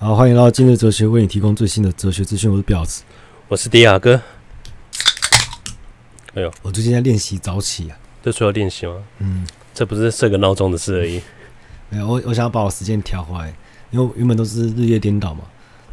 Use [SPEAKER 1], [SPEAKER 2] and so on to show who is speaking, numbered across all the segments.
[SPEAKER 1] 好，欢迎来到今日哲学，为你提供最新的哲学资讯。我是表子，
[SPEAKER 2] 我是迪亚哥。哎呦，
[SPEAKER 1] 我最近在练习早起啊，
[SPEAKER 2] 这需要练习吗？
[SPEAKER 1] 嗯，
[SPEAKER 2] 这不是设个闹钟的事而已。
[SPEAKER 1] 没有，我我想要把我时间调回来，因为原本都是日夜颠倒嘛。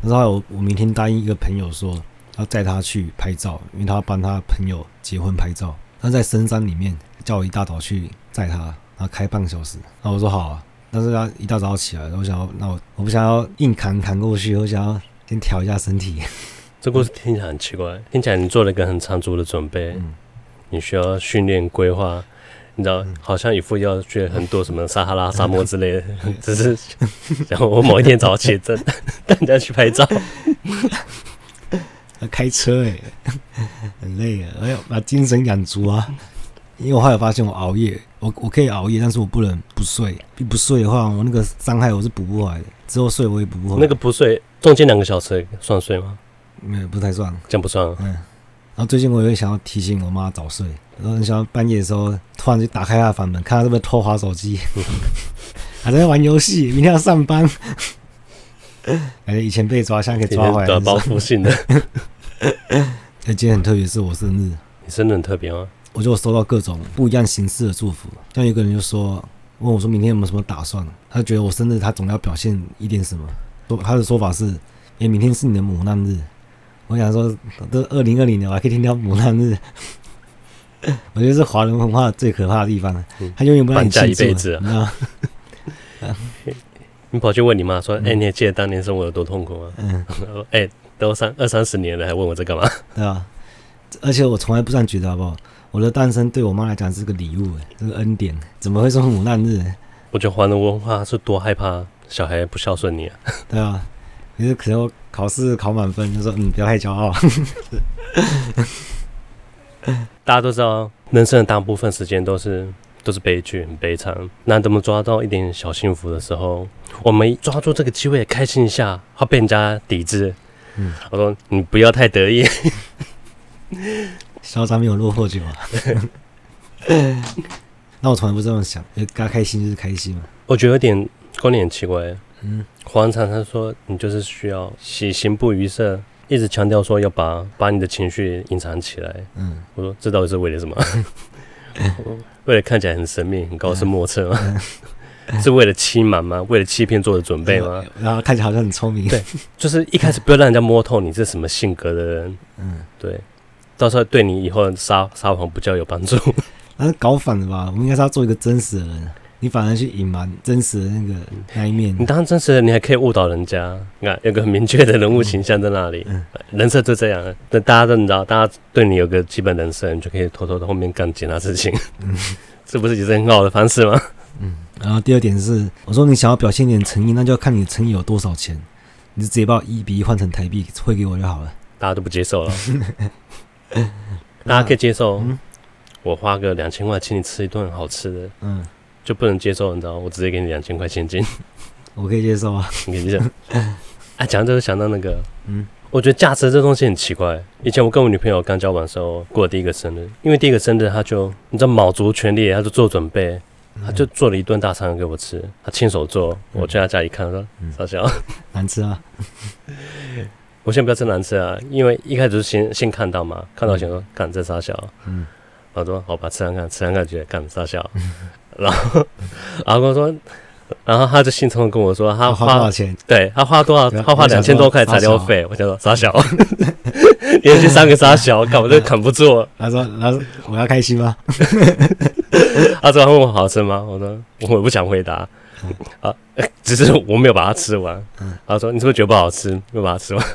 [SPEAKER 1] 然后我我明天答应一个朋友说要载他去拍照，因为他要帮他朋友结婚拍照。他在深山里面，叫我一大早去载他，然后开半个小时。然后我说好啊。但是要一大早起来，我想要，那我我不想要硬扛扛过去，我想要先调一下身体。
[SPEAKER 2] 这故事听起来很奇怪，听起来你做了一个很长足的准备，嗯、你需要训练规划，你知道，嗯、好像一副要去很多什么撒哈拉沙漠之类的，嗯、只是 然后我某一天早起，真 带人家去拍照，
[SPEAKER 1] 开车哎、欸，很累啊，哎呦，把精神养足啊。因为我后来发现我熬夜，我我可以熬夜，但是我不能不睡。一不睡的话，我那个伤害我是补不回来的。之后睡我也补不回来。
[SPEAKER 2] 那个不睡，中间两个小时算睡吗？
[SPEAKER 1] 没有，不太算。
[SPEAKER 2] 这样不算。
[SPEAKER 1] 嗯。然后最近我也想要提醒我妈早睡，然后想要半夜的时候突然就打开她的房门，看她是不是偷滑手机，还在玩游戏，明天要上班。感 觉以前被抓，现在可以抓回来。
[SPEAKER 2] 短报复性的。
[SPEAKER 1] 那，今天很特别，是我生日。
[SPEAKER 2] 你生日很特别吗？
[SPEAKER 1] 我就收到各种不一样形式的祝福，像有个人就说问我说明天有没有什么打算，他觉得我生日他总要表现一点什么，说他的说法是，哎，明天是你的母难日，我想说都二零二零年我还可以听到母难日，我觉得是华人文化最可怕的地方，他永远不让你庆祝，你知道吗？
[SPEAKER 2] 你跑去问你妈说，哎，你还记得当年生活有多痛苦吗？嗯，哎，都三二三十年了，还问我这干嘛？
[SPEAKER 1] 对吧？而且我从来不这样觉得，好不好？我的诞生对我妈来讲是个礼物，这个恩典，怎么会说母难日？
[SPEAKER 2] 我觉得华人文化是多害怕小孩不孝顺你啊。
[SPEAKER 1] 对啊，可是可能我考试考满分，就说嗯，不要太骄傲。
[SPEAKER 2] 大家都知道，人生的大部分时间都是都是悲剧，很悲惨。难得我们抓到一点小幸福的时候，我们抓住这个机会开心一下，会被人家抵制。嗯，我说你不要太得意。
[SPEAKER 1] 嚣张没有落魄久啊！那我从来不这么想，该开心就是开心嘛。
[SPEAKER 2] 我觉得有点观点很奇怪。嗯，黄常常说你就是需要喜形不于色，一直强调说要把把你的情绪隐藏起来。嗯，我说这到底是为了什么？为了看起来很神秘、很高深莫测吗？是为了欺瞒吗？为了欺骗做的准备吗？
[SPEAKER 1] 然后看起来好像很聪明。
[SPEAKER 2] 对，就是一开始不要让人家摸透你是什么性格的人。嗯，对。到时候对你以后撒撒谎不较有帮助，
[SPEAKER 1] 那是搞反了吧？我们应该是要做一个真实的人，你反而去隐瞒真实的那个那一面。
[SPEAKER 2] 你当真实的，你还可以误导人家。你看，有个很明确的人物形象在那里，人设就这样。那大家都你知道，大家对你有个基本人设，你就可以偷偷的后面干其他事情。嗯，这不是也是很好的方式吗？
[SPEAKER 1] 嗯。然后第二点是，我说你想要表现点诚意，那就要看你的诚意有多少钱。你就直接把一比一换成台币汇给我就好了。
[SPEAKER 2] 大家都不接受了。大家可以接受，嗯、我花个两千块请你吃一顿好吃的，嗯，就不能接受，你知道，我直接给你两千块现金，
[SPEAKER 1] 我可以接受啊，
[SPEAKER 2] 你可以接受。哎，讲这个想到那个，嗯，我觉得价值这东西很奇怪。以前我跟我女朋友刚交往的时候，过了第一个生日，因为第一个生日，她就你知道卯足全力，她就做准备，她就做了一顿大餐给我吃，她亲手做，我去她家里看，说傻笑，
[SPEAKER 1] 难吃啊。
[SPEAKER 2] 我先不要吃难吃啊，因为一开始是先先看到嘛，看到想说干这傻小，嗯，然后说好吧，吃看看，吃看看觉得干傻小，然后然后跟我说，然后他就兴冲冲跟我说他花多少钱？对他花多少？他花两千多块材料费，我想说傻小，连续三个傻小，干我就扛不住。
[SPEAKER 1] 他说他说我要开心吗？
[SPEAKER 2] 他说问我好吃吗？我说我不想回答。啊，只是我没有把它吃完。嗯，他说：“你是不是觉得不好吃？没有把它吃完。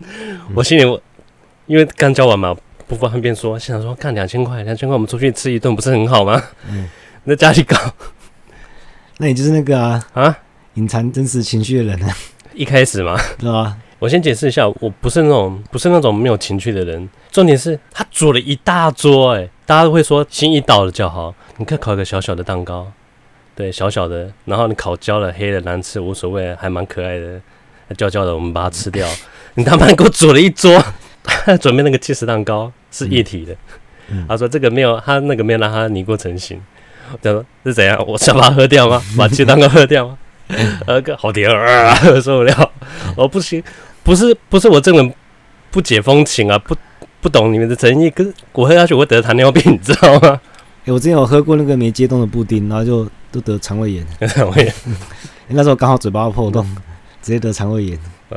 [SPEAKER 2] 嗯” 我心里我因为刚交完嘛，不方便说，想说看两千块，两千块我们出去吃一顿不是很好吗？嗯，在家里搞，
[SPEAKER 1] 那你就是那个啊啊，隐藏真实情绪的人啊。
[SPEAKER 2] 一开始嘛，
[SPEAKER 1] 对吧？
[SPEAKER 2] 我先解释一下，我不是那种不是那种没有情趣的人。重点是他煮了一大桌，欸，哎，大家都会说心意到了就好。你可以烤一个小小的蛋糕。对，小小的，然后你烤焦了、黑了、难吃无所谓，还蛮可爱的，焦焦的，我们把它吃掉。你他妈给我煮了一桌，准备那个起司蛋糕是一体的。他说这个没有，他那个没有让他凝固成型。他说是怎样？我想把它喝掉吗？把起司蛋糕喝掉吗？呃，个好甜啊，受不了。我不行，不是不是我这个人不解风情啊，不不懂你们的诚意。可是我喝下去我会得糖尿病，你知道吗？
[SPEAKER 1] 哎、欸，我之前有喝过那个没解冻的布丁，然后就都得肠胃炎。
[SPEAKER 2] 肠胃炎，
[SPEAKER 1] 那时候刚好嘴巴破洞，直接得肠胃炎。
[SPEAKER 2] 啊，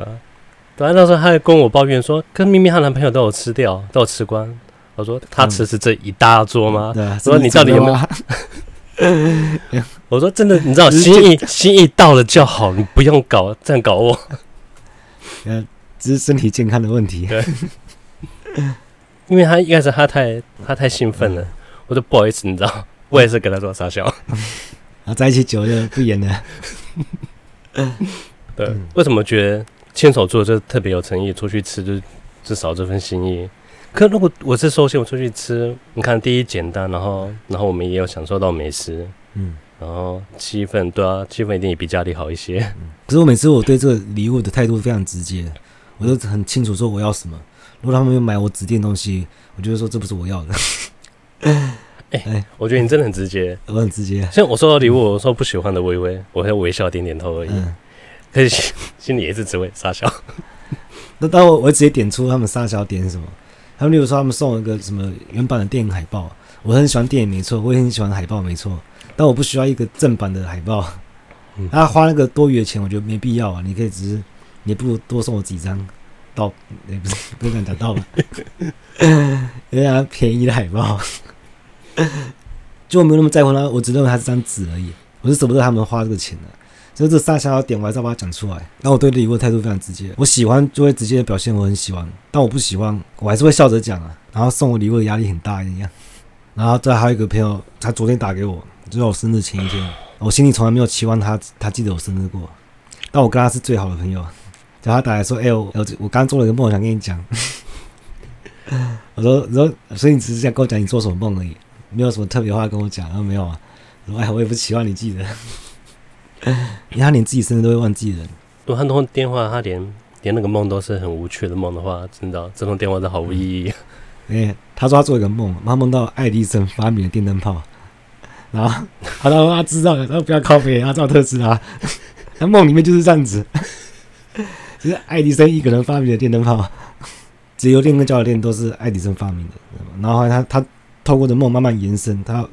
[SPEAKER 2] 对啊，那时候他还跟我抱怨说，跟咪咪她男朋友都有吃掉，都有吃光。我说他吃是这一大桌吗？
[SPEAKER 1] 对啊。
[SPEAKER 2] 说你到底有没有？我说真的，你知道心意心意到了就好，你不用搞这样搞我。
[SPEAKER 1] 呃，只是身体健康的问题。
[SPEAKER 2] 对。因为他一开始他太他太兴奋了，我说不好意思，你知道，我也是跟他说傻笑。
[SPEAKER 1] 啊，在一起久了就不演了。
[SPEAKER 2] 对，为什么觉得牵手做就特别有诚意？出去吃就至少这份心意。可如果我是寿星，我出去吃，你看第一简单，然后然后我们也有享受到美食，嗯，然后气氛对啊，气氛一定也比家里好一些。
[SPEAKER 1] 嗯、可是我每次我对这个礼物的态度非常直接，我就很清楚说我要什么。如果他们没有买我指定的东西，我就会说这不是我要的。
[SPEAKER 2] 哎 哎、欸，我觉得你真的很直接，
[SPEAKER 1] 我很直接。
[SPEAKER 2] 像我收到礼物，我说不喜欢的微微，我会微笑点点头而已，嗯、可是心心里也是只会傻笑。
[SPEAKER 1] 那当我我直接点出他们傻笑点什么。他们例如说，他们送了一个什么原版的电影海报，我很喜欢电影，没错，我也很喜欢海报，没错，但我不需要一个正版的海报。他花那个多余的钱，我觉得没必要啊。你可以只是，你不如多送我几张盗，也不是不敢讲盗版，人家便宜的海报，就我没有那么在乎他，我只认为它是张纸而已，我是舍不得他们花这个钱的。所以这三小点我还是要把它讲出来。那我对礼物的态度非常直接，我喜欢就会直接的表现我很喜欢，但我不喜欢我还是会笑着讲啊。然后送我礼物的压力很大一样。然后再还有一个朋友，他昨天打给我，就在我生日前一天，我心里从来没有期望他他记得我生日过，但我跟他是最好的朋友。叫他打来说：“哎、欸，我我刚做了一个梦，想跟你讲。”我说：“我说，所以你只是想跟我讲你做什么梦而已，没有什么特别话跟我讲。”他说：“没有啊。”我说：“哎，我也不期望你记得。”因为他连自己生日都会忘记人。
[SPEAKER 2] 如果他通电话，他连连那个梦都是很无趣的梦的话，真的这通电话都毫无意义。
[SPEAKER 1] 哎、欸，他说他做一个梦，他梦到爱迪生发明了电灯泡，然后他说他知道了，他说不要靠北，他知道特斯拉。他梦里面就是这样子，就是爱迪生一个人发明的电灯泡，直流电跟交流电都是爱迪生发明的。然后他他透过的梦慢慢延伸，他。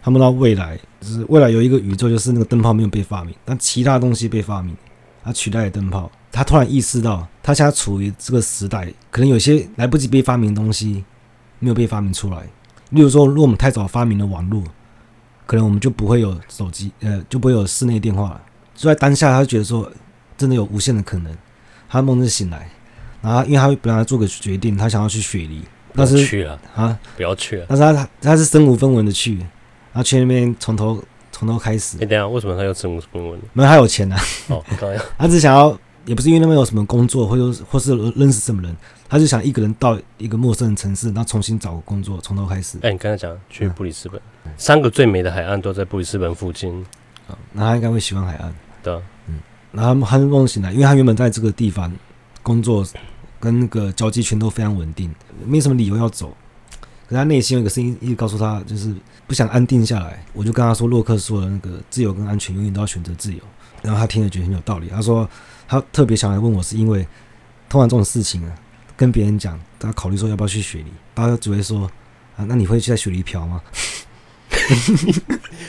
[SPEAKER 1] 他梦到未来，就是未来有一个宇宙，就是那个灯泡没有被发明，但其他东西被发明，他取代了灯泡。他突然意识到，他现在处于这个时代，可能有些来不及被发明的东西没有被发明出来。例如说，如果我们太早发明了网络，可能我们就不会有手机，呃，就不会有室内电话了。就在当下，他觉得说，真的有无限的可能。他梦着醒来，然后因为他本来做个决定，他想要去雪梨，但是
[SPEAKER 2] 去了啊，不要去了。
[SPEAKER 1] 但是他他是身无分文的去。他去那边从头从头开始。
[SPEAKER 2] 哎、欸，等下，为什么他要身无分文？
[SPEAKER 1] 没有，他有钱啊。
[SPEAKER 2] 哦，
[SPEAKER 1] 他只想要，也不是因为那边有什么工作，或者或是认识什么人，他就想一个人到一个陌生的城市，然后重新找个工作，从头开始。
[SPEAKER 2] 哎、欸，你刚才讲去布里斯本，嗯、三个最美的海岸都在布里斯本附近。
[SPEAKER 1] 啊，那他应该会喜欢海岸。
[SPEAKER 2] 对，
[SPEAKER 1] 嗯，然后他梦醒来，因为他原本在这个地方工作，跟那个交际圈都非常稳定，没什么理由要走。可他内心有一个声音一直告诉他，就是不想安定下来。我就跟他说，洛克说的那个自由跟安全，永远都要选择自由。然后他听了觉得很有道理。他说他特别想来问我，是因为通常这种事情啊，跟别人讲，他考虑说要不要去雪梨，他只会说啊，那你会去在雪梨嫖
[SPEAKER 2] 吗？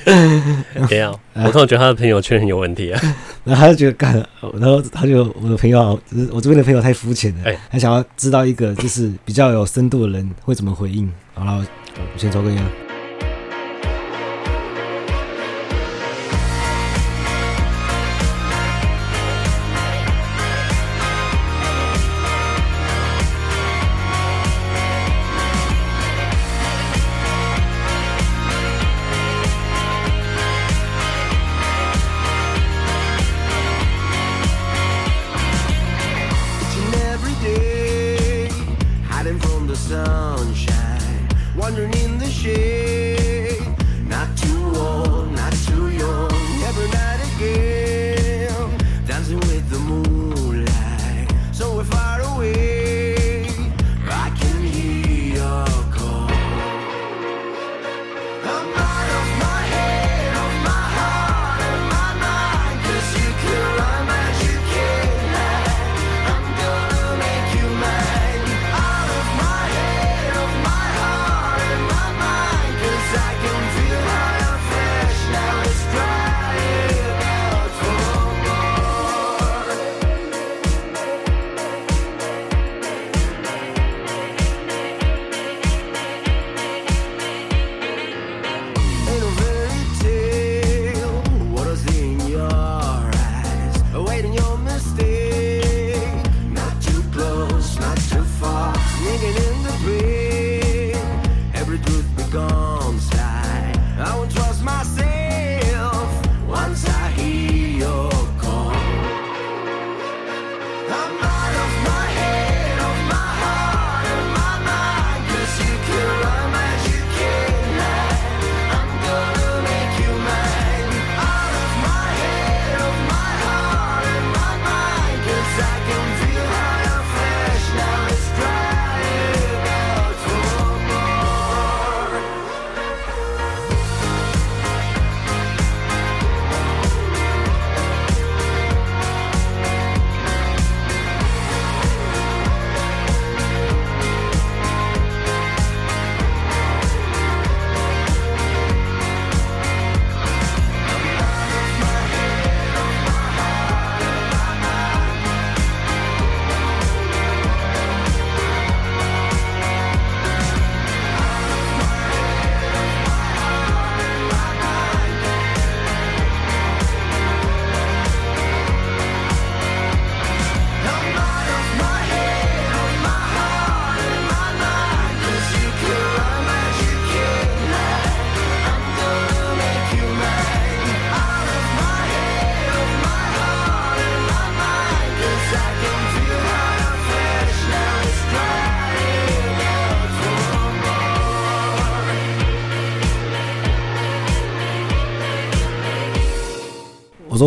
[SPEAKER 2] 我突然觉得他的朋友圈很有问题啊。
[SPEAKER 1] 然后他就觉得干，然后他就我的朋友，就是我这边的朋友太肤浅了，他想要知道一个就是比较有深度的人会怎么回应。好了，我先抽根烟。sunshine, wandering in the shade.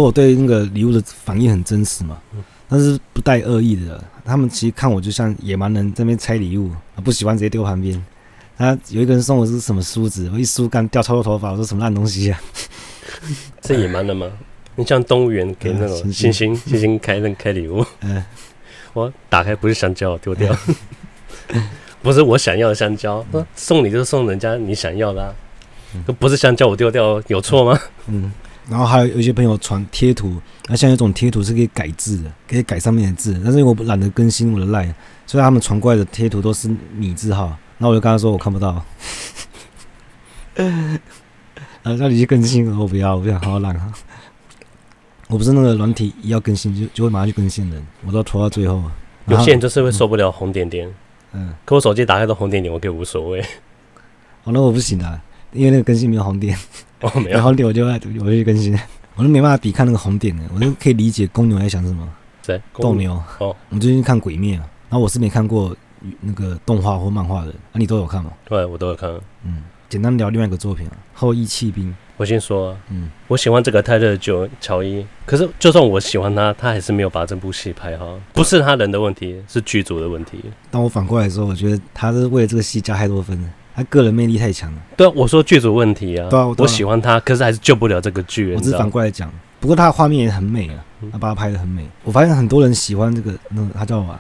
[SPEAKER 1] 说我对那个礼物的反应很真实嘛，但是不带恶意的。他们其实看我就像野蛮人在那边拆礼物，不喜欢直接丢旁边。他有一个人送我是什么梳子，我一梳干掉超多头发，我说什么烂东西啊？
[SPEAKER 2] 这野蛮的吗？你像动物园给那种猩猩猩猩开那开礼物，嗯，我打开不是香蕉，丢掉，不是我想要的香蕉，送你就送人家你想要的，啊，不是香蕉我丢掉有错吗？嗯。
[SPEAKER 1] 然后还有有一些朋友传贴图，那像有一种贴图是可以改字的，可以改上面的字，但是因为我懒得更新我的 LINE，所以他们传过来的贴图都是米字号，那我就跟他说我看不到，然后叫你去更新，我不要，我不想好好懒啊，我不是那个软体一要更新就就会马上去更新的，我都要拖到最后。
[SPEAKER 2] 有些人就是会受不了红点点，嗯，可我手机打开都红点点，我可以无所谓。
[SPEAKER 1] 哦，那我不行啊，因为那个更新没有红点。
[SPEAKER 2] 哦，没有
[SPEAKER 1] 红点我就爱，我就去更新，我都没办法抵抗那个红点的，我就可以理解公牛在想什么。
[SPEAKER 2] 谁？
[SPEAKER 1] 斗牛。哦，我最近看鬼灭啊，然后我是没看过那个动画或漫画的，啊，你都有看吗？
[SPEAKER 2] 对，我都有看。
[SPEAKER 1] 嗯，简单聊另外一个作品啊，《后羿弃兵》。
[SPEAKER 2] 我先说啊，嗯，我喜欢这个泰勒·乔乔伊，可是就算我喜欢他，他还是没有把这部戏拍好，不是他人的问题，是剧组的问题。
[SPEAKER 1] 当我反过来说，我觉得他是为了这个戏加太多分了。他个人魅力太强了。
[SPEAKER 2] 对啊，我说剧组问题啊。对啊，我喜欢他，可是还是救不了这个剧。
[SPEAKER 1] 我只是反过来讲，不过他的画面也很美啊，他把他拍的很美。我发现很多人喜欢这个，那他叫什么？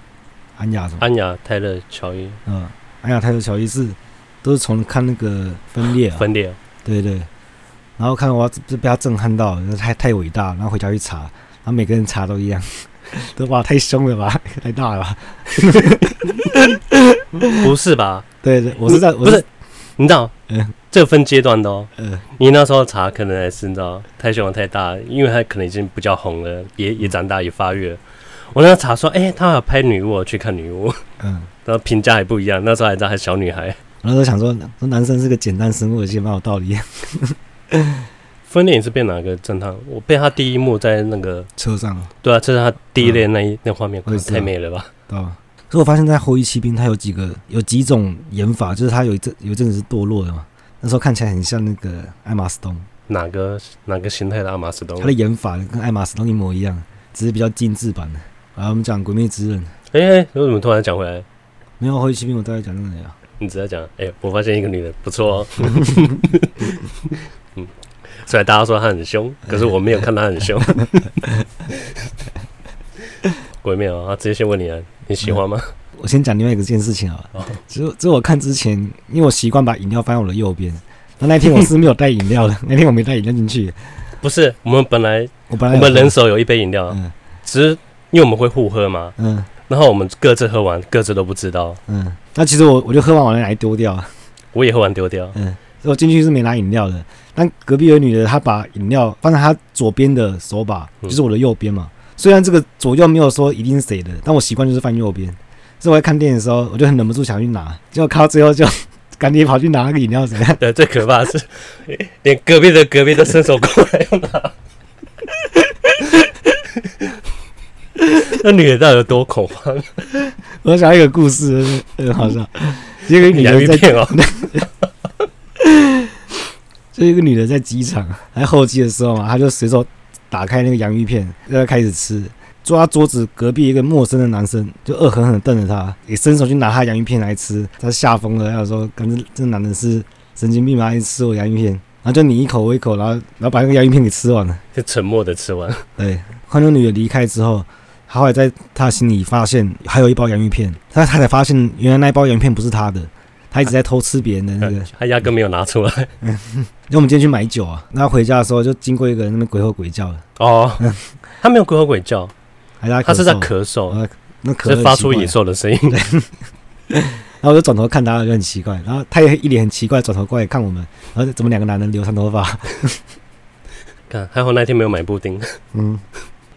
[SPEAKER 1] 安雅什么？
[SPEAKER 2] 安雅泰勒乔伊。
[SPEAKER 1] 嗯，安雅泰勒乔伊是都是从看那个分裂啊。
[SPEAKER 2] 分裂。
[SPEAKER 1] 对对。然后看我就被他震撼到，太太伟大。然后回家去查，然后每个人查都一样，都哇太凶了吧，太大了吧。
[SPEAKER 2] 不是吧？
[SPEAKER 1] 对对，我是在，
[SPEAKER 2] 不是，你知道，嗯，这分阶段的哦，嗯，你那时候查可能还是你知道太凶了太大，因为他可能已经比较红了，也也长大也发育了。我那时候查说，哎、欸，他要拍女巫，去看女巫，嗯，然后评价还不一样，那时候还知道还是小女孩。
[SPEAKER 1] 我那时候想说，说男生是个简单生物，其实蛮有道理。
[SPEAKER 2] 分裂你是被哪个震撼？我被他第一幕在那个
[SPEAKER 1] 车上，
[SPEAKER 2] 对啊，这是他第一列那一、嗯、那画面，太美了吧？
[SPEAKER 1] 对吧？所以我发现，在后羿骑兵，它有几个有几种演法，就是它有一阵有一阵子是堕落的嘛。那时候看起来很像那个艾玛斯东，
[SPEAKER 2] 哪个哪个形态的艾玛斯东？
[SPEAKER 1] 他的演法跟艾玛斯东一模一样，只是比较精致版的。然后我们讲《鬼灭之刃》，
[SPEAKER 2] 哎、欸，为什么突然讲回来？
[SPEAKER 1] 没有后羿骑兵，我大概讲那个呀。
[SPEAKER 2] 你只在讲，哎、欸，我发现一个女的不错哦。嗯，虽然大家说她很凶，可是我没有看她很凶。鬼灭啊！直接先问你啊，你喜欢吗？嗯、
[SPEAKER 1] 我先讲另外一个件事情啊，只只我看之前，因为我习惯把饮料放在我的右边。那那天我是没有带饮料的，那天我没带饮料进去。
[SPEAKER 2] 不是，我们本来我本来我们人手有一杯饮料，嗯，只是因为我们会互喝嘛，嗯，然后我们各自喝完，各自都不知道，
[SPEAKER 1] 嗯。那其实我我就喝完完了，来丢掉。
[SPEAKER 2] 我也喝完丢掉，嗯。
[SPEAKER 1] 所以我进去是没拿饮料的，但隔壁有女的，她把饮料放在她左边的手把，就是我的右边嘛。嗯虽然这个左右没有说一定是谁的，但我习惯就是放右边。所以我在看电影的时候，我就很忍不住想去拿，结果看到最后就 赶紧跑去拿那个饮料，怎么样？
[SPEAKER 2] 对，最可怕的是连隔壁的隔壁都伸手过来要拿。那女的到底有多恐慌？
[SPEAKER 1] 我想一个故事，很好笑。一个女的在 哦，就一个女的在机场，在候机的时候嘛，她就随手。打开那个洋芋片，然后开始吃。坐他桌子隔壁一个陌生的男生就恶狠狠地瞪着他，也伸手去拿他洋芋片来吃。他吓疯了，他说：“感觉这男的是神经病吗？一直吃我洋芋片。”然后就你一口我一口，然后然后把那个洋芋片给吃完了，
[SPEAKER 2] 就沉默的吃完。
[SPEAKER 1] 对，换那女的离开之后，他后来在他心里发现还有一包洋芋片，他他才发现原来那一包洋芋片不是他的。他一直在偷吃别人的那个，
[SPEAKER 2] 他压根没有拿出来。
[SPEAKER 1] 因为我们今天去买酒啊，然后回家的时候就经过一个人那边鬼吼鬼叫的。
[SPEAKER 2] 哦，他没有鬼吼鬼叫，他是在咳嗽，
[SPEAKER 1] 那咳
[SPEAKER 2] 是发出野兽的声音。
[SPEAKER 1] 然后我就转头看他，就很奇怪。然后他也一脸很奇怪，转头过来看我们。然后怎么两个男人留长头发？
[SPEAKER 2] 看，还好那天没有买布丁。嗯，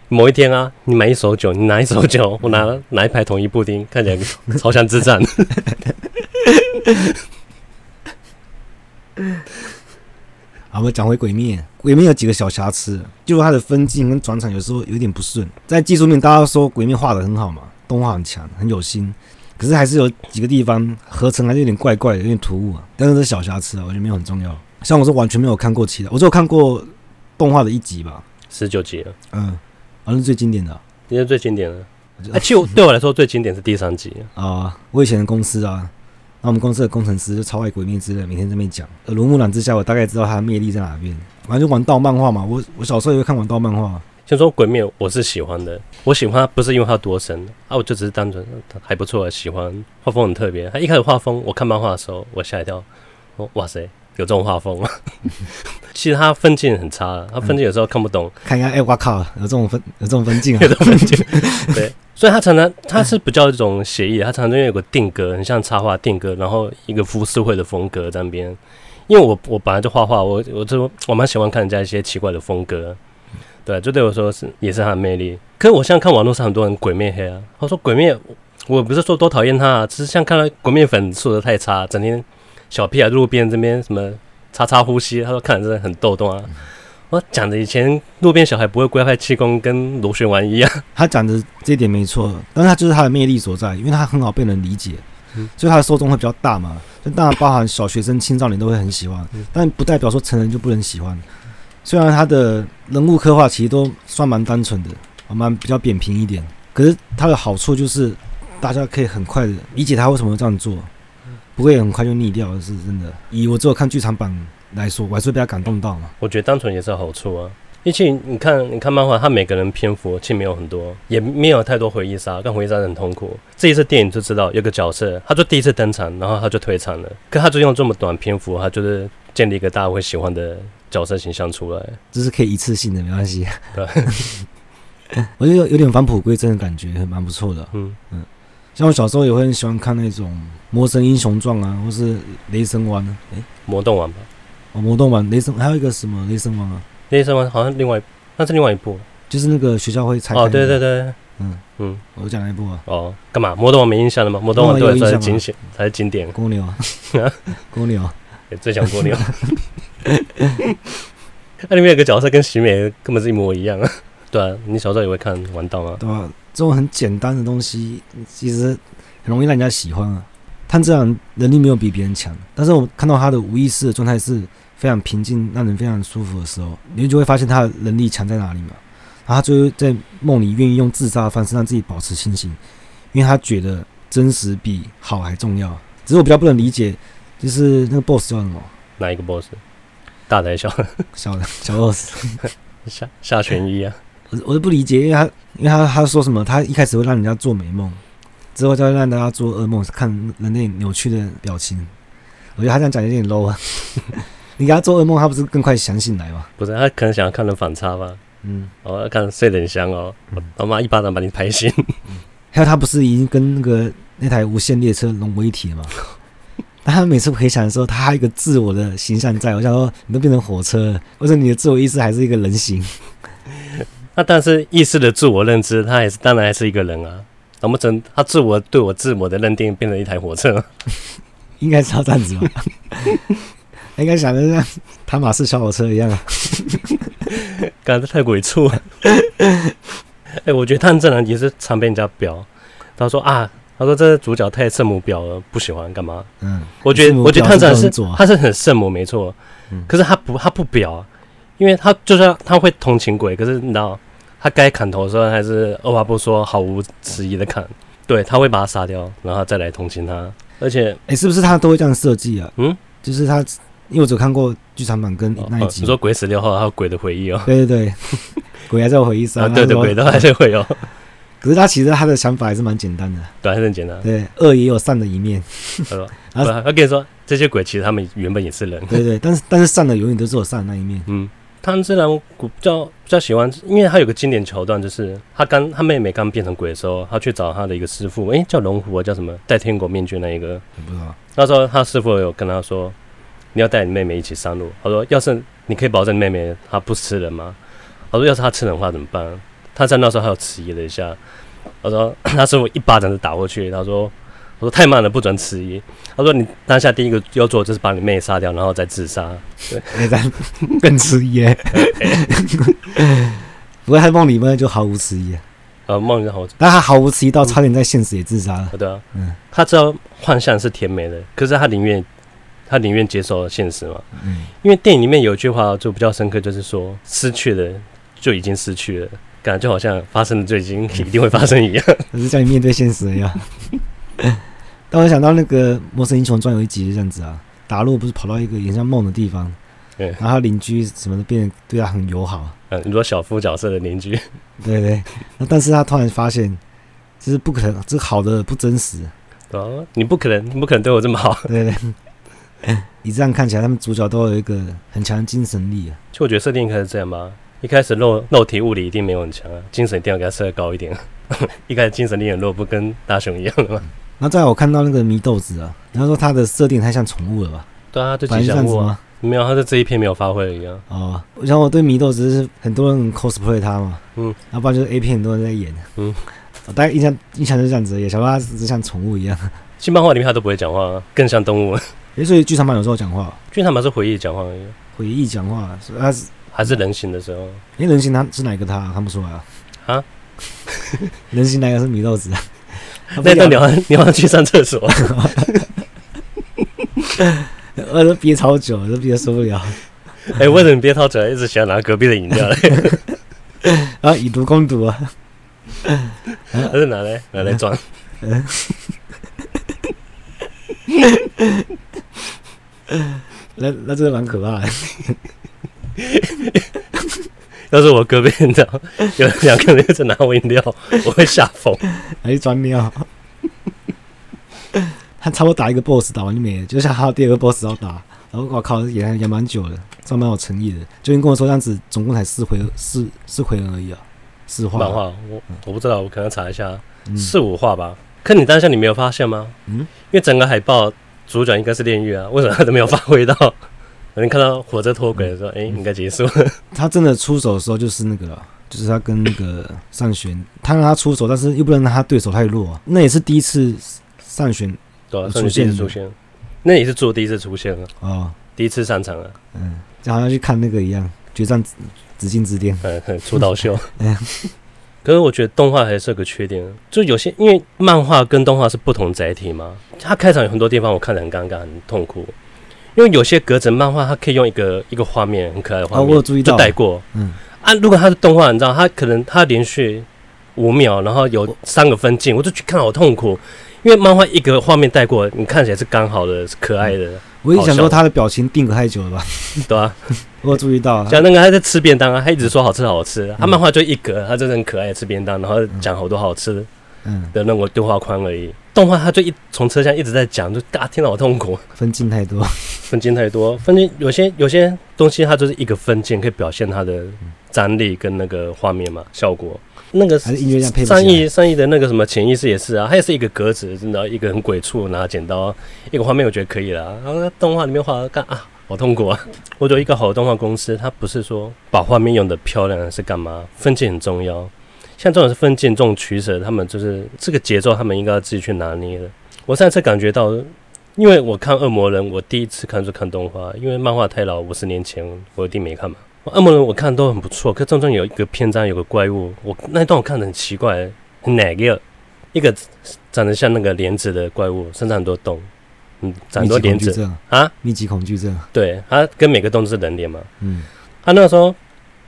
[SPEAKER 2] 某一天啊，你买一手酒，你拿一手酒，我拿拿一排统一布丁，看起来 超像智障。
[SPEAKER 1] 好，我们讲回鬼灭。鬼灭有几个小瑕疵，就是它的分镜跟转场有时候有点不顺。在技术面，大家说鬼灭画的很好嘛，动画很强，很有心。可是还是有几个地方合成还是有点怪怪的，有点突兀啊。但是这小瑕疵啊，我觉得没有很重要。像我是完全没有看过其他，我只有看过动画的一集吧。
[SPEAKER 2] 十九集了。
[SPEAKER 1] 嗯，好像是最经典的、啊，
[SPEAKER 2] 也是最经典的。哎、欸，其实 对我来说最经典是第三集
[SPEAKER 1] 啊。我以前的公司啊，那我们公司的工程师就超爱鬼灭之刃，每天在那边讲。耳濡目染之下，我大概知道它的魅力在哪边。反正就玩盗漫画嘛，我我小时候也会看玩盗漫画。
[SPEAKER 2] 先说鬼灭，我是喜欢的。我喜欢他不是因为它多神啊，我就只是单纯还不错，喜欢画风很特别。他一开始画风，我看漫画的时候我吓一跳，哦哇塞，有这种画风吗？其实他分镜很差，他分镜有时候看不懂。
[SPEAKER 1] 嗯、看一下，哎、欸，我靠，有这种分有这种分镜啊，
[SPEAKER 2] 有这种分镜。对，所以他常常他是比较一种写意，他常常有个定格，很像插画定格，然后一个浮世绘的风格在那边。因为我我本来就画画，我我就我蛮喜欢看人家一些奇怪的风格。对，就对我说是也是他的魅力。可是我现在看网络上很多人鬼灭黑啊，他说鬼灭，我不是说多讨厌他，啊，只是像看到鬼灭粉素质太差，整天小屁孩路边这边什么叉叉呼吸，他说看着真的很逗动啊。我讲的以前路边小孩不会龟派气功跟螺旋丸一样，
[SPEAKER 1] 他讲的这一点没错，但是他就是他的魅力所在，因为他很好被人理解，所以他的受众会比较大嘛。就当然包含小学生、青少年都会很喜欢，但不代表说成人就不能喜欢。虽然他的人物刻画其实都算蛮单纯的，蛮比较扁平一点，可是他的好处就是大家可以很快的理解他为什么会这样做，不会很快就腻掉，是真的。以我只有看剧场版来说，我还是会被他感动到嘛。
[SPEAKER 2] 我觉得单纯也是好处啊，而且你看，你看漫画，他每个人篇幅其实没有很多，也没有太多回忆杀，但回忆杀很痛苦。这一次电影就知道有个角色，他就第一次登场，然后他就退场了，可他就用这么短篇幅，他就是建立一个大家会喜欢的。角色形象出来，
[SPEAKER 1] 这是可以一次性的，没关系。对，我觉得有点返璞归真的感觉，蛮不错的。嗯嗯，像我小时候也会很喜欢看那种《魔神英雄传》啊，或是《雷神王》啊。哎，魔动王吧？哦，魔动王、雷神，还有一个什么《雷神王》啊？
[SPEAKER 2] 雷神王好像另外，那是另外一部，
[SPEAKER 1] 就是那个学校会拆。
[SPEAKER 2] 哦，对对对，
[SPEAKER 1] 嗯嗯，我讲那一部啊。
[SPEAKER 2] 哦，干嘛？魔动王没印象了吗？魔动王对才是经典，才是经典。
[SPEAKER 1] 公牛 啊，公牛，
[SPEAKER 2] 最想公牛。那里面有个角色跟喜美根本是一模一样啊！对啊，你小时候也会看玩到吗？
[SPEAKER 1] 对啊，这种很简单的东西，其实很容易让人家喜欢啊。炭治郎能力没有比别人强，但是我看到他的无意识的状态是非常平静，让人非常舒服的时候，你就会发现他的能力强在哪里嘛。然后他就在梦里愿意用自杀的方式让自己保持清醒，因为他觉得真实比好还重要。只是我比较不能理解，就是那个 BOSS 叫什么？
[SPEAKER 2] 哪一个 BOSS？大的小的，
[SPEAKER 1] 小的 小 boss
[SPEAKER 2] 下下拳一啊！
[SPEAKER 1] 我我都不理解，因为他因为他他说什么，他一开始会让人家做美梦，之后再让大家做噩梦，看人类扭曲的表情。我觉得他这样讲有点 low 啊！你给他做噩梦，他不是更快想醒来吗？
[SPEAKER 2] 不是，他可能想要看人反差吧？嗯，哦，要看睡得很香哦，我妈一巴掌把你拍醒。
[SPEAKER 1] 还有他不是已经跟那个那台无线列车融为一体了吗？但他每次回想的时候，他还有一个自我的形象在。我想说，你都变成火车了，或者你的自我意识还是一个人形？
[SPEAKER 2] 那但是意识的自我认知，他也是当然还是一个人啊。难不成他自我对我自我的认定变成一台火车？
[SPEAKER 1] 应该是要这样子吧？应该想的像塔马斯小火车一样啊？
[SPEAKER 2] 感觉太鬼畜了。哎、欸，我觉得炭治郎也是常被人家表。他说啊。他说：“这主角太圣母婊了，不喜欢干嘛？”嗯，我觉得，我觉得炭治郎是他是很圣母，没错。嗯，可是他不，他不婊啊，因为他就算他会同情鬼，可是你知道，他该砍头的时候还是二话不说，毫无迟疑的砍。对，他会把他杀掉，然后再来同情他。而且，
[SPEAKER 1] 哎、欸，是不是他都会这样设计啊？嗯，就是他，因为我只看过剧场版跟那一集。
[SPEAKER 2] 你说鬼死六号，还有鬼的回忆哦？
[SPEAKER 1] 对对对，鬼还在我回忆上。
[SPEAKER 2] 啊，对对，鬼都还是会有。
[SPEAKER 1] 可是他其实他的想法还是蛮简单的，
[SPEAKER 2] 对，还是很简单。
[SPEAKER 1] 对，恶也有善的一面。
[SPEAKER 2] 他说他跟你说，这些鬼其实他们原本也是人。
[SPEAKER 1] 对对，但是但是善的永远都是有善的那一面。
[SPEAKER 2] 嗯，炭治郎比较比较喜欢，因为他有个经典桥段，就是他刚他妹妹刚变成鬼的时候，他去找他的一个师傅，诶，叫龙虎啊，叫什么？戴天狗面具那一个，
[SPEAKER 1] 不知道。
[SPEAKER 2] 那时候他师傅有跟他说，你要带你妹妹一起上路。他说，要是你可以保证妹妹她不吃人吗？他说，要是她吃人的话怎么办？他在那时候还有迟疑了一下，他说：“ 他师傅一巴掌就打过去。”他说：“我说太慢了，不准迟疑。”他说：“你当下第一个要做就是把你妹杀掉，然后再自杀。”对，
[SPEAKER 1] 更迟疑。不过他梦里面就毫无迟疑。
[SPEAKER 2] 呃，梦里毫无，
[SPEAKER 1] 但他毫无迟疑到差点在现实也自杀了。
[SPEAKER 2] 对啊，嗯，他知道幻象是甜美的，可是他宁愿他宁愿接受现实嘛。嗯，因为电影里面有一句话就比较深刻，就是说失去的。就已经失去了，感觉就好像发生的就已经 一定会发生一样。
[SPEAKER 1] 可是叫你面对现实一样。但我想到那个《魔神英雄传》有一集是这样子啊，达洛不是跑到一个也像梦的地方，
[SPEAKER 2] 对，
[SPEAKER 1] 然后他邻居什么的变得对他很友好。
[SPEAKER 2] 嗯，你说小夫角色的邻居，
[SPEAKER 1] 对对。那但是他突然发现，这是不可能，这好的不真实。
[SPEAKER 2] 哦，你不可能，你不可能对我这么好。
[SPEAKER 1] 对对。你这样看起来，他们主角都有一个很强的精神力啊。
[SPEAKER 2] 就我觉得设定应该是这样吧。一开始肉肉体物理一定没有很强啊，精神一定要给他设高一点。一开始精神力很弱，不跟大雄一样的吗？
[SPEAKER 1] 那再来我看到那个祢豆子啊，然后说他的设定太像宠物了吧？
[SPEAKER 2] 对啊，就吉祥物啊。没有，他在这一篇没有发挥一样。
[SPEAKER 1] 哦，然后我对祢豆子是很多人 cosplay 他嘛，嗯，要不然就是 A 片很多人在演，嗯，我大概印象印象就是这样子，也想说他只是像宠物一样。
[SPEAKER 2] 新漫画里面他都不会讲话，更像动物。
[SPEAKER 1] 诶，所以剧场版有时候讲话，
[SPEAKER 2] 剧场版是回忆讲话而已。
[SPEAKER 1] 回忆讲话是，他是
[SPEAKER 2] 还是人形的时候？
[SPEAKER 1] 诶，人形他是哪一个他？看不出来啊。
[SPEAKER 2] 啊？
[SPEAKER 1] 人形哪个是祢豆子？
[SPEAKER 2] 那段你要你要 去上厕所。
[SPEAKER 1] 我都憋超久，都憋受不了。
[SPEAKER 2] 哎，为什么你憋超久？一直想拿隔壁的饮料嘞？
[SPEAKER 1] 啊，以毒攻毒啊！
[SPEAKER 2] 还是拿来拿来装。
[SPEAKER 1] 那那真的蛮可怕的。
[SPEAKER 2] 要是我隔壁你知道有两个人在拿我饮料，我会吓疯。
[SPEAKER 1] 还是装尿？他差不多打一个 boss 打完就没了，就像还有第二个 boss 要打。然后我靠，也也蛮久的，算蛮有诚意的。就跟跟我说这样子，总共才四回四四回而已啊，四话。
[SPEAKER 2] 漫画我我不知道，我可能查一下，四五话吧。可你当下你没有发现吗？嗯，因为整个海报。主角应该是炼狱啊，为什么他都没有发挥到？你看到火车脱轨的时候，哎、嗯，应该结束。了。
[SPEAKER 1] 他真的出手的时候就是那个，就是他跟那个上旋，他让他出手，但是又不能让他对手太弱。那也是第一次上弦出现，
[SPEAKER 2] 出现，那也是做第一次出现了
[SPEAKER 1] 哦，
[SPEAKER 2] 第一次上场了。
[SPEAKER 1] 嗯，就好像去看那个一样，决战紫禁之巅，
[SPEAKER 2] 嗯，出道秀。嗯。可是我觉得动画还是有个缺点，就有些因为漫画跟动画是不同载体嘛，它开场有很多地方我看得很尴尬、很痛苦，因为有些格子漫画它可以用一个一个画面很可爱的画面就带过，嗯。啊，如果它是动画，你知道它可能它连续五秒，然后有三个分镜，我就去看好痛苦，因为漫画一个画面带过，你看起来是刚好的、是可爱的。
[SPEAKER 1] 我一想说他的表情定格太久了吧？
[SPEAKER 2] 对啊，
[SPEAKER 1] 我注意到，
[SPEAKER 2] 像那个他在吃便当啊，他一直说好吃好吃，他漫画就一格，他真的很可爱吃便当，然后讲好多好吃嗯。的那个对话框而已。动画它就一从车厢一直在讲，就大家听到好痛苦，
[SPEAKER 1] 分镜太多，
[SPEAKER 2] 分镜太多，分镜有些有些东西它就是一个分镜可以表现它的张力跟那个画面嘛效果。那个音乐配上亿上亿的那个什么潜意识也是啊，它也是一个格子，真的，一个很鬼畜拿剪刀，一个画面我觉得可以了。然后动画里面画干啊，好痛苦啊！我觉得一个好的动画公司，它不是说把画面用的漂亮是干嘛？分镜很重要，像这种是分镜这种取舍，他们就是这个节奏，他们应该要自己去拿捏的。我上次感觉到，因为我看《恶魔人》，我第一次看就看动画，因为漫画太老，五十年前我一定没看嘛。恶魔人我看都很不错，可中间有一个篇章有个怪物，我那一段我看的很奇怪，很哪个？一个长得像那个莲子的怪物，身上很多洞，嗯，长很多莲子啊，
[SPEAKER 1] 密集恐惧症。
[SPEAKER 2] 对，他跟每个洞都是人脸嘛，嗯，他那个时候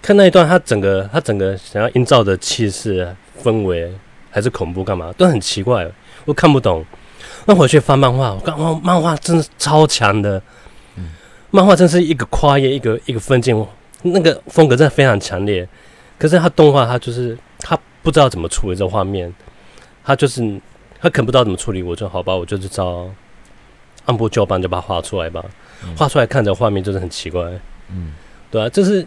[SPEAKER 2] 看那一段，他整个他整个想要营造的气势氛围还是恐怖干嘛，都很奇怪，我看不懂。那回去翻漫画，我看哇，漫画真是超强的，嗯，漫画真是一个跨页，一个一个分镜。那个风格真的非常强烈，可是他动画他就是他不知道怎么处理这画面，他就是他可能不知道怎么处理，我就好吧，我就是照按部就班就把它画出来吧，画、嗯、出来看着画面就是很奇怪，嗯，对啊，就是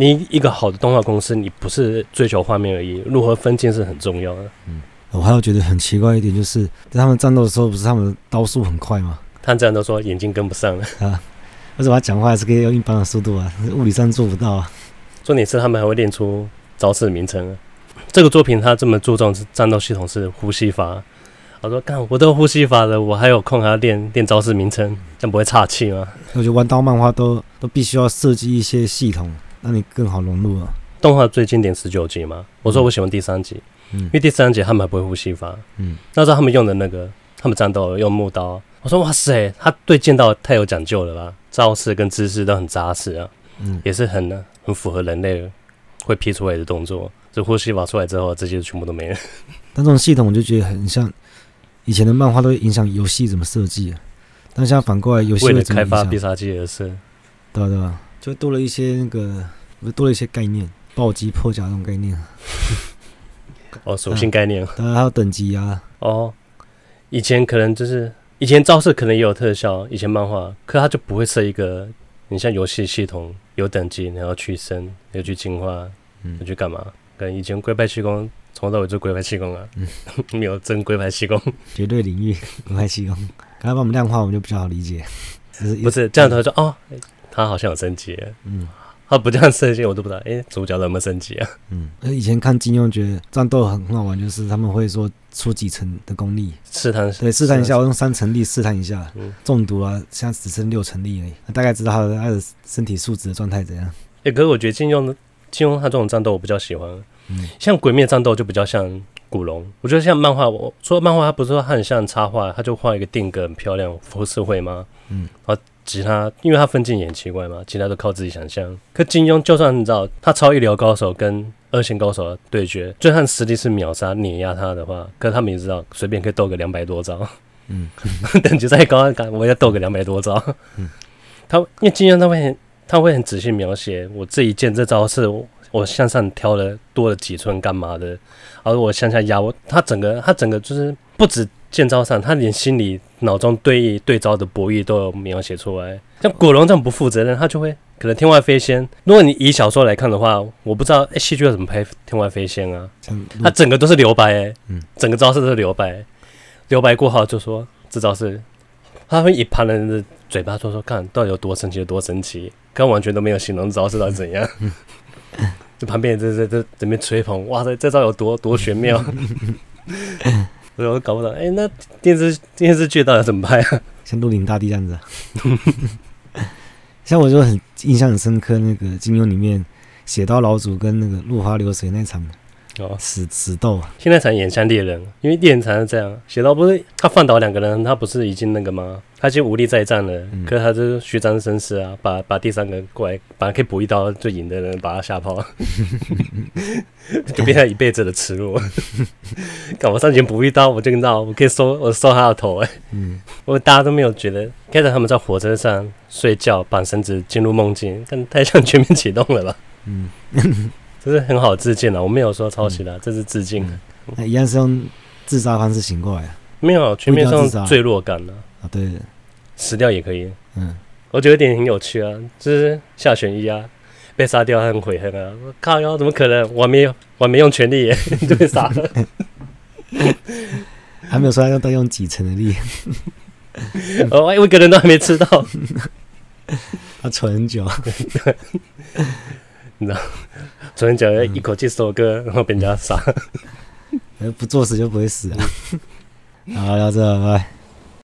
[SPEAKER 2] 你一个好的动画公司，你不是追求画面而已，如何分镜是很重要的。
[SPEAKER 1] 嗯，我还有觉得很奇怪一点，就是在他们战斗的时候，不是他们的刀速很快吗？
[SPEAKER 2] 他这样都说眼睛跟不上了 啊。
[SPEAKER 1] 为什么他讲话还是可以用一般的速度啊？物理上做不到啊。
[SPEAKER 2] 重点是他们还会练出招式名称啊。这个作品他这么注重战斗系统是呼吸法。我说干，我都呼吸法了，我还有空还要练练招式名称，这样不会岔气吗？
[SPEAKER 1] 我觉得玩刀漫画都都必须要设计一些系统，让你更好融入啊。
[SPEAKER 2] 动画最经典十九集嘛，我说我喜欢第三集，嗯，因为第三集他们还不会呼吸法，嗯，那时候他们用的那个，他们战斗用木刀，我说哇塞，他对剑道太有讲究了吧。招式跟姿势都很扎实啊，嗯，也是很很符合人类会劈出来的动作，这呼吸法出来之后，这些全部都没了。
[SPEAKER 1] 但这种系统我就觉得很像以前的漫画，都会影响游戏怎么设计。但现在反过来，游戏
[SPEAKER 2] 为了开发必杀技而设，
[SPEAKER 1] 对吧？对吧？就多了一些那个，多了一些概念，暴击破甲这种概念。
[SPEAKER 2] 哦，属性概念，
[SPEAKER 1] 当然还有等级啊。
[SPEAKER 2] 哦，以前可能就是以前招式可能也有特效，以前漫画，可它就不会设一个，你像游戏系统有等级，你要去升，要去进化，嗯，要去干嘛？可能以前龟派气功从头到尾就龟派气功啊，嗯，没有真龟派气功，
[SPEAKER 1] 绝对领域龟派气功。刚才把我们量化，我们就比较好理解。
[SPEAKER 2] 是不是这样？他说哦，他好像有升级，嗯。他不这样设计，我都不知道。哎、欸，主角有没有升级啊？
[SPEAKER 1] 嗯，那以前看金庸觉得战斗很很好玩，就是他们会说出几层的功力，
[SPEAKER 2] 试探，
[SPEAKER 1] 对，试探一下，我用三层力试探一下，嗯、中毒啊，现在只剩六层力而已，大概知道他的他的身体素质的状态怎样。哎、
[SPEAKER 2] 欸，可是我觉得金庸的金庸他这种战斗我比较喜欢，嗯，像鬼灭战斗就比较像古龙。我觉得像漫画，我说漫画他不是说他很像插画，他就画一个定格很漂亮浮世绘吗？嗯，然后。其他，因为他分镜也很奇怪嘛，其他都靠自己想象。可金庸就算你知道他超一流高手跟二线高手的对决，就算实力是秒杀碾压他的话，可是他们也知道随便可以斗个两百多招。嗯，等级再高，我要斗个两百多招。嗯，他因为金庸他会很他会很仔细描写我这一剑这招是，我向上挑了多了几寸干嘛的，而我向下压我，他整个他整个就是不止。剑招上，他连心里脑中对对招的博弈都有描写出来。像古龙这样不负责任，他就会可能天外飞仙。如果你以小说来看的话，我不知道哎，戏剧要怎么拍天外飞仙啊？他整个都是留白哎，嗯，整个招式都是留白，留白过后就说这招式，他会以旁人的嘴巴说说看到底有多神奇，有多神奇，刚完全都没有形容招式到底怎样。这旁边这这这这边吹捧，哇塞，这招有多多玄妙。我搞不懂，哎、那电视电视剧到底怎么拍啊？
[SPEAKER 1] 像《鹿鼎大帝》这样子，像我就很印象很深刻，那个金庸里面写刀老祖跟那个落花流水那场。哦，死死斗啊！
[SPEAKER 2] 现在才演像猎人，因为猎人才是这样。写到不是他放倒两个人，他不是已经那个吗？他已经无力再战了。嗯、可是他就是虚张声势啊，把把第三个过来，把他可以补一刀就赢的人把他吓跑，就变成一辈子的耻辱。干我上前补一刀，我就知道我可以收我收他的头哎。嗯，我大家都没有觉得，开始他们在火车上睡觉，绑绳子进入梦境，但太像全面启动了吧？嗯。这是很好致敬了，我没有说抄袭的，这是致敬。
[SPEAKER 1] 那一样是用自杀方式醒过来，
[SPEAKER 2] 没有全面上坠落感了
[SPEAKER 1] 啊？对，
[SPEAKER 2] 死掉也可以。嗯，我觉得点很有趣啊，就是下选一啊，被杀掉很悔恨啊！我靠哟，怎么可能？我还没有，我还没用全力耶，就被杀了。
[SPEAKER 1] 还没有说要再用几成的力。
[SPEAKER 2] 哦，我一个人都还没吃到，
[SPEAKER 1] 他存很久。
[SPEAKER 2] 你知道，昨天讲要一口气收割，然后被人家杀。
[SPEAKER 1] 不作死就不会死啊！好，要这，拜拜。